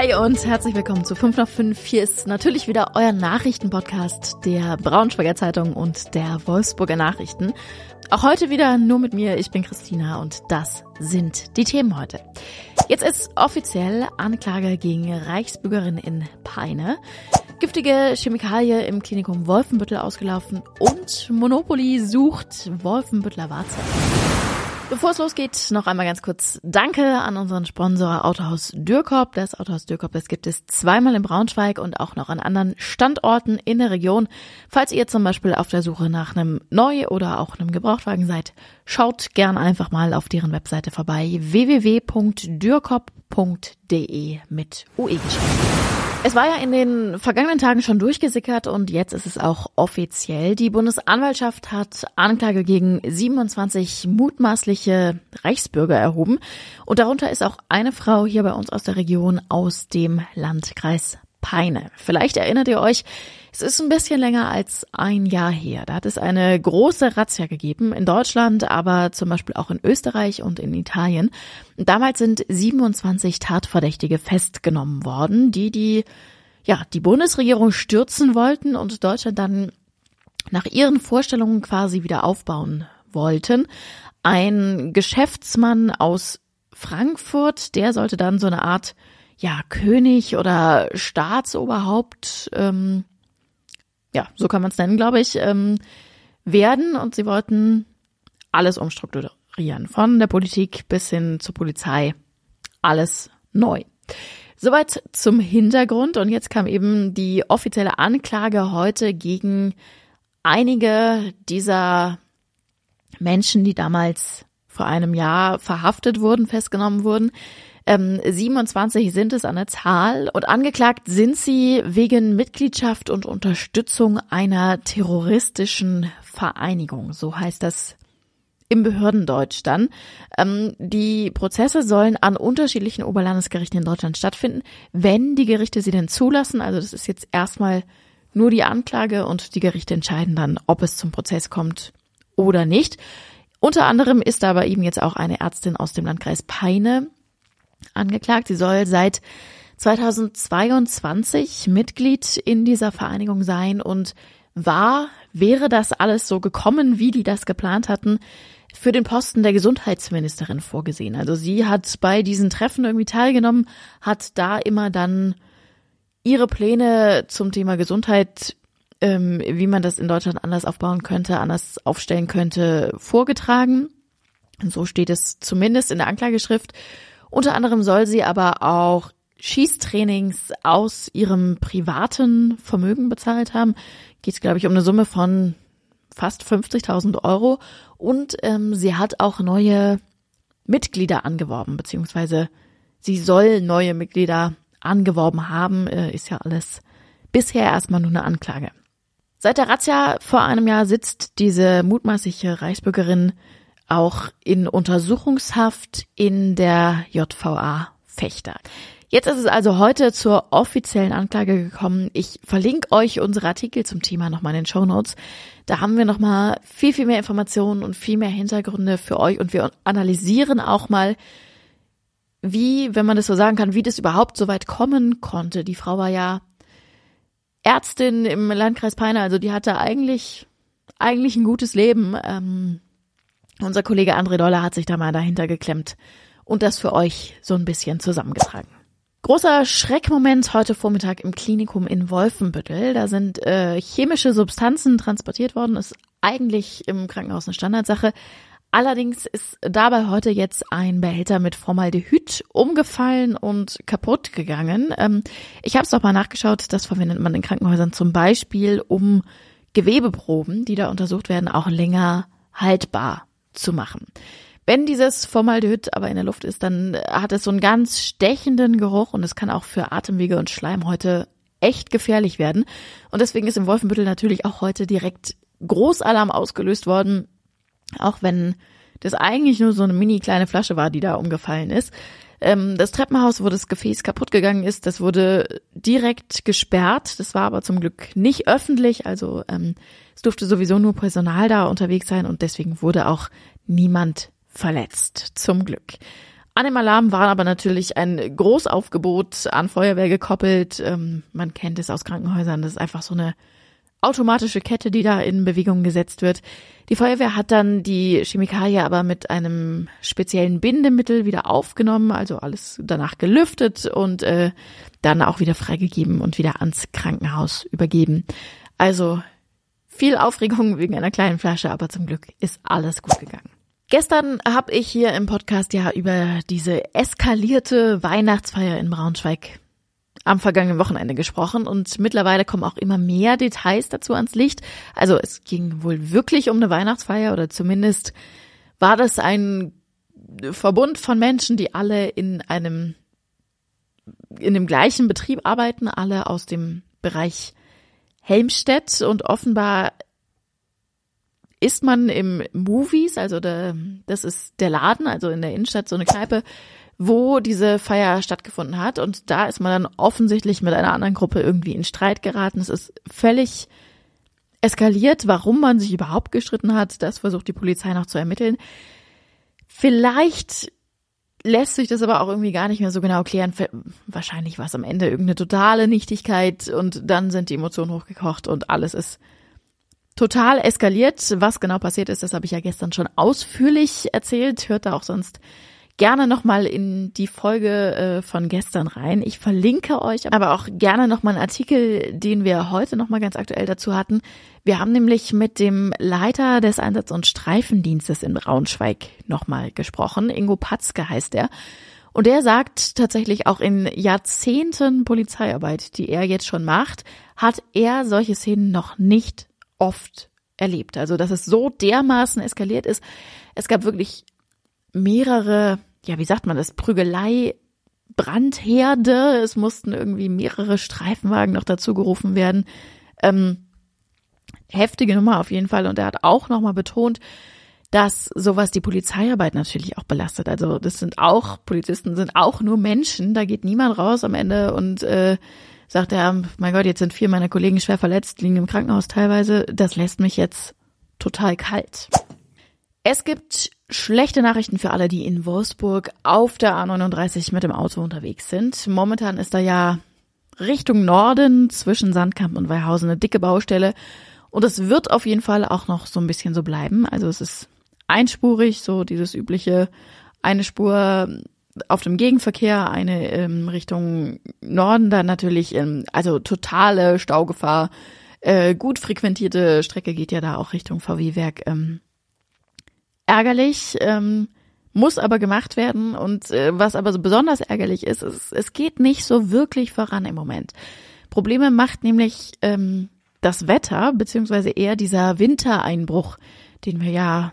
Hi und herzlich willkommen zu 5 nach 5. Hier ist natürlich wieder euer Nachrichtenpodcast der Braunschweiger Zeitung und der Wolfsburger Nachrichten. Auch heute wieder nur mit mir. Ich bin Christina und das sind die Themen heute. Jetzt ist offiziell Anklage gegen Reichsbürgerin in Peine, giftige Chemikalie im Klinikum Wolfenbüttel ausgelaufen und Monopoly sucht Wolfenbüttler Wahrzeichen. Bevor es losgeht, noch einmal ganz kurz Danke an unseren Sponsor Autohaus Dürkop. Das Autohaus Dürkop, das gibt es zweimal in Braunschweig und auch noch an anderen Standorten in der Region. Falls ihr zum Beispiel auf der Suche nach einem Neu- oder auch einem Gebrauchtwagen seid, schaut gern einfach mal auf deren Webseite vorbei www.dürkop.de mit UE geschrieben. Es war ja in den vergangenen Tagen schon durchgesickert und jetzt ist es auch offiziell. Die Bundesanwaltschaft hat Anklage gegen 27 mutmaßliche Reichsbürger erhoben und darunter ist auch eine Frau hier bei uns aus der Region aus dem Landkreis Peine. Vielleicht erinnert ihr euch, es ist ein bisschen länger als ein Jahr her. Da hat es eine große Razzia gegeben in Deutschland, aber zum Beispiel auch in Österreich und in Italien. Damals sind 27 Tatverdächtige festgenommen worden, die die, ja, die Bundesregierung stürzen wollten und Deutschland dann nach ihren Vorstellungen quasi wieder aufbauen wollten. Ein Geschäftsmann aus Frankfurt, der sollte dann so eine Art ja, König oder Staatsoberhaupt, ähm, ja, so kann man es nennen, glaube ich, ähm, werden. Und sie wollten alles umstrukturieren. Von der Politik bis hin zur Polizei. Alles neu. Soweit zum Hintergrund. Und jetzt kam eben die offizielle Anklage heute gegen einige dieser Menschen, die damals vor einem Jahr verhaftet wurden, festgenommen wurden. Ähm, 27 sind es an der Zahl und angeklagt sind sie wegen Mitgliedschaft und Unterstützung einer terroristischen Vereinigung. So heißt das im Behördendeutsch dann. Ähm, die Prozesse sollen an unterschiedlichen Oberlandesgerichten in Deutschland stattfinden, wenn die Gerichte sie denn zulassen. Also das ist jetzt erstmal nur die Anklage und die Gerichte entscheiden dann, ob es zum Prozess kommt oder nicht. Unter anderem ist aber eben jetzt auch eine Ärztin aus dem Landkreis Peine angeklagt. Sie soll seit 2022 Mitglied in dieser Vereinigung sein und war, wäre das alles so gekommen, wie die das geplant hatten, für den Posten der Gesundheitsministerin vorgesehen. Also sie hat bei diesen Treffen irgendwie teilgenommen, hat da immer dann ihre Pläne zum Thema Gesundheit, ähm, wie man das in Deutschland anders aufbauen könnte, anders aufstellen könnte, vorgetragen. So steht es zumindest in der Anklageschrift. Unter anderem soll sie aber auch Schießtrainings aus ihrem privaten Vermögen bezahlt haben. Geht es, glaube ich, um eine Summe von fast 50.000 Euro. Und ähm, sie hat auch neue Mitglieder angeworben, beziehungsweise sie soll neue Mitglieder angeworben haben. Äh, ist ja alles bisher erstmal nur eine Anklage. Seit der Razzia vor einem Jahr sitzt diese mutmaßliche Reichsbürgerin auch in Untersuchungshaft in der JVA Fechter. Jetzt ist es also heute zur offiziellen Anklage gekommen. Ich verlinke euch unsere Artikel zum Thema nochmal in den Show Notes. Da haben wir nochmal viel, viel mehr Informationen und viel mehr Hintergründe für euch und wir analysieren auch mal, wie, wenn man das so sagen kann, wie das überhaupt so weit kommen konnte. Die Frau war ja Ärztin im Landkreis Peine, also die hatte eigentlich, eigentlich ein gutes Leben. Ähm, unser Kollege André Doller hat sich da mal dahinter geklemmt und das für euch so ein bisschen zusammengetragen. Großer Schreckmoment heute Vormittag im Klinikum in Wolfenbüttel. Da sind äh, chemische Substanzen transportiert worden. Ist eigentlich im Krankenhaus eine Standardsache. Allerdings ist dabei heute jetzt ein Behälter mit Formaldehyd umgefallen und kaputt gegangen. Ähm, ich habe es doch mal nachgeschaut. Das verwendet man in Krankenhäusern zum Beispiel, um Gewebeproben, die da untersucht werden, auch länger haltbar zu machen. Wenn dieses Formaldehyd aber in der Luft ist, dann hat es so einen ganz stechenden Geruch und es kann auch für Atemwege und Schleimhäute echt gefährlich werden. Und deswegen ist im Wolfenbüttel natürlich auch heute direkt Großalarm ausgelöst worden, auch wenn das eigentlich nur so eine mini kleine Flasche war, die da umgefallen ist. Ähm, das Treppenhaus, wo das Gefäß kaputt gegangen ist, das wurde direkt gesperrt. Das war aber zum Glück nicht öffentlich, also ähm, es durfte sowieso nur Personal da unterwegs sein und deswegen wurde auch niemand verletzt. Zum Glück. An dem Alarm war aber natürlich ein Großaufgebot an Feuerwehr gekoppelt. Ähm, man kennt es aus Krankenhäusern. Das ist einfach so eine automatische Kette, die da in Bewegung gesetzt wird. Die Feuerwehr hat dann die Chemikalie aber mit einem speziellen Bindemittel wieder aufgenommen, also alles danach gelüftet und äh, dann auch wieder freigegeben und wieder ans Krankenhaus übergeben. Also viel Aufregung wegen einer kleinen Flasche, aber zum Glück ist alles gut gegangen. Gestern habe ich hier im Podcast ja über diese eskalierte Weihnachtsfeier in Braunschweig am vergangenen Wochenende gesprochen und mittlerweile kommen auch immer mehr Details dazu ans Licht. Also es ging wohl wirklich um eine Weihnachtsfeier oder zumindest war das ein Verbund von Menschen, die alle in einem in dem gleichen Betrieb arbeiten, alle aus dem Bereich Helmstedt und offenbar ist man im Movies, also der, das ist der Laden, also in der Innenstadt so eine Kneipe, wo diese Feier stattgefunden hat. Und da ist man dann offensichtlich mit einer anderen Gruppe irgendwie in Streit geraten. Es ist völlig eskaliert. Warum man sich überhaupt gestritten hat, das versucht die Polizei noch zu ermitteln. Vielleicht lässt sich das aber auch irgendwie gar nicht mehr so genau klären. Wahrscheinlich war es am Ende irgendeine totale Nichtigkeit und dann sind die Emotionen hochgekocht und alles ist total eskaliert. Was genau passiert ist, das habe ich ja gestern schon ausführlich erzählt. Hört da auch sonst gerne nochmal in die Folge äh, von gestern rein. Ich verlinke euch aber auch gerne nochmal einen Artikel, den wir heute nochmal ganz aktuell dazu hatten. Wir haben nämlich mit dem Leiter des Einsatz- und Streifendienstes in Braunschweig nochmal gesprochen. Ingo Patzke heißt er. Und er sagt tatsächlich auch in Jahrzehnten Polizeiarbeit, die er jetzt schon macht, hat er solche Szenen noch nicht oft erlebt. Also, dass es so dermaßen eskaliert ist. Es gab wirklich mehrere ja, wie sagt man das, Prügelei, Brandherde. Es mussten irgendwie mehrere Streifenwagen noch dazu gerufen werden. Ähm, heftige Nummer auf jeden Fall. Und er hat auch nochmal betont, dass sowas die Polizeiarbeit natürlich auch belastet. Also das sind auch, Polizisten sind auch nur Menschen. Da geht niemand raus am Ende und äh, sagt er, mein Gott, jetzt sind vier meiner Kollegen schwer verletzt, liegen im Krankenhaus teilweise. Das lässt mich jetzt total kalt. Es gibt schlechte Nachrichten für alle, die in Wolfsburg auf der A39 mit dem Auto unterwegs sind. Momentan ist da ja Richtung Norden zwischen Sandkamp und Weihausen eine dicke Baustelle. Und es wird auf jeden Fall auch noch so ein bisschen so bleiben. Also es ist einspurig, so dieses übliche eine Spur auf dem Gegenverkehr, eine ähm, Richtung Norden, dann natürlich, ähm, also totale Staugefahr. Äh, gut frequentierte Strecke geht ja da auch Richtung VW-Werk. Ähm, ärgerlich, ähm, muss aber gemacht werden. Und äh, was aber so besonders ärgerlich ist, ist, es geht nicht so wirklich voran im Moment. Probleme macht nämlich ähm, das Wetter, beziehungsweise eher dieser Wintereinbruch, den wir ja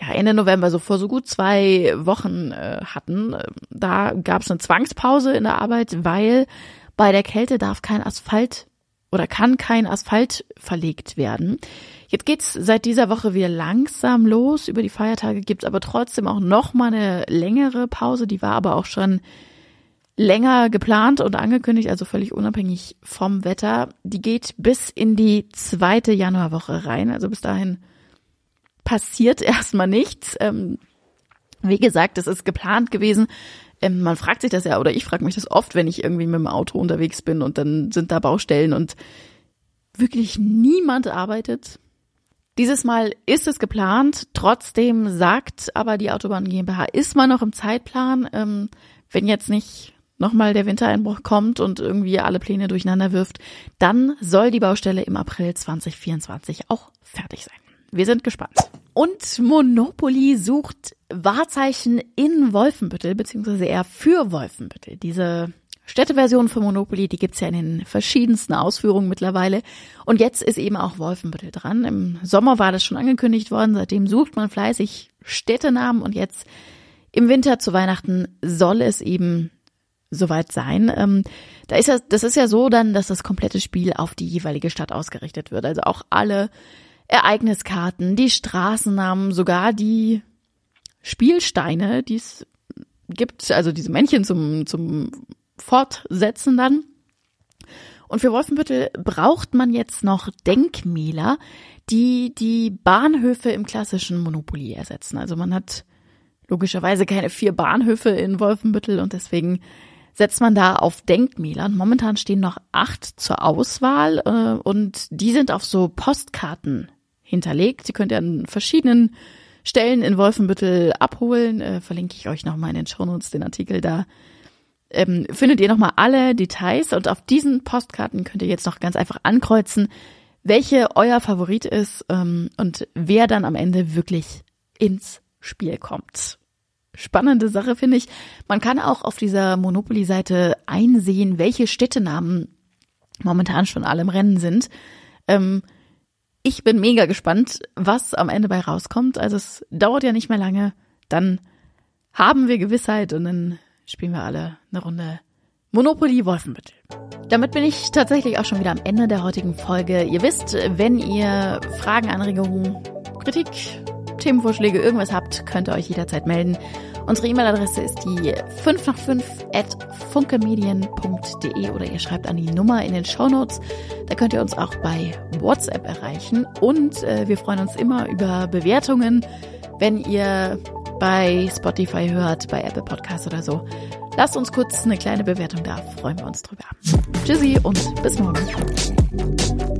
ja, Ende November, so vor so gut zwei Wochen äh, hatten. Da gab es eine Zwangspause in der Arbeit, weil bei der Kälte darf kein Asphalt oder kann kein Asphalt verlegt werden. Jetzt geht's seit dieser Woche wieder langsam los. Über die Feiertage gibt's aber trotzdem auch noch mal eine längere Pause. Die war aber auch schon länger geplant und angekündigt, also völlig unabhängig vom Wetter. Die geht bis in die zweite Januarwoche rein. Also bis dahin passiert erstmal nichts. Ähm, wie gesagt, es ist geplant gewesen. Ähm, man fragt sich das ja, oder ich frage mich das oft, wenn ich irgendwie mit dem Auto unterwegs bin und dann sind da Baustellen und wirklich niemand arbeitet. Dieses Mal ist es geplant, trotzdem sagt aber die Autobahn GmbH, ist man noch im Zeitplan, ähm, wenn jetzt nicht nochmal der Wintereinbruch kommt und irgendwie alle Pläne durcheinander wirft, dann soll die Baustelle im April 2024 auch fertig sein. Wir sind gespannt. Und Monopoly sucht Wahrzeichen in Wolfenbüttel, beziehungsweise eher für Wolfenbüttel. Diese Städteversion von Monopoly, die gibt's ja in den verschiedensten Ausführungen mittlerweile. Und jetzt ist eben auch Wolfenbüttel dran. Im Sommer war das schon angekündigt worden, seitdem sucht man fleißig Städtenamen und jetzt im Winter zu Weihnachten soll es eben soweit sein. Ähm, da ist ja, das ist ja so dann, dass das komplette Spiel auf die jeweilige Stadt ausgerichtet wird. Also auch alle Ereigniskarten, die Straßennamen, sogar die Spielsteine, die es gibt, also diese Männchen zum, zum Fortsetzen dann. Und für Wolfenbüttel braucht man jetzt noch Denkmäler, die die Bahnhöfe im klassischen Monopoly ersetzen. Also man hat logischerweise keine vier Bahnhöfe in Wolfenbüttel und deswegen setzt man da auf Denkmäler. Und momentan stehen noch acht zur Auswahl äh, und die sind auf so Postkarten hinterlegt. Sie könnt ihr an verschiedenen Stellen in Wolfenbüttel abholen. Äh, verlinke ich euch nochmal in den Shownotes den Artikel da. Ähm, findet ihr nochmal alle Details und auf diesen Postkarten könnt ihr jetzt noch ganz einfach ankreuzen, welche euer Favorit ist ähm, und wer dann am Ende wirklich ins Spiel kommt. Spannende Sache finde ich. Man kann auch auf dieser Monopoly-Seite einsehen, welche Städtenamen momentan schon alle im Rennen sind. Ähm, ich bin mega gespannt, was am Ende bei rauskommt. Also es dauert ja nicht mehr lange. Dann haben wir Gewissheit und dann spielen wir alle eine Runde Monopoly Wolfenbüttel. Damit bin ich tatsächlich auch schon wieder am Ende der heutigen Folge. Ihr wisst, wenn ihr Fragen, Anregungen, Kritik, Themenvorschläge, irgendwas habt, könnt ihr euch jederzeit melden. Unsere E-Mail-Adresse ist die 5 nach 5 at funkemedien.de oder ihr schreibt an die Nummer in den Show Notes. Da könnt ihr uns auch bei WhatsApp erreichen. Und äh, wir freuen uns immer über Bewertungen, wenn ihr bei Spotify hört, bei Apple Podcasts oder so. Lasst uns kurz eine kleine Bewertung da, freuen wir uns drüber. Tschüssi und bis morgen.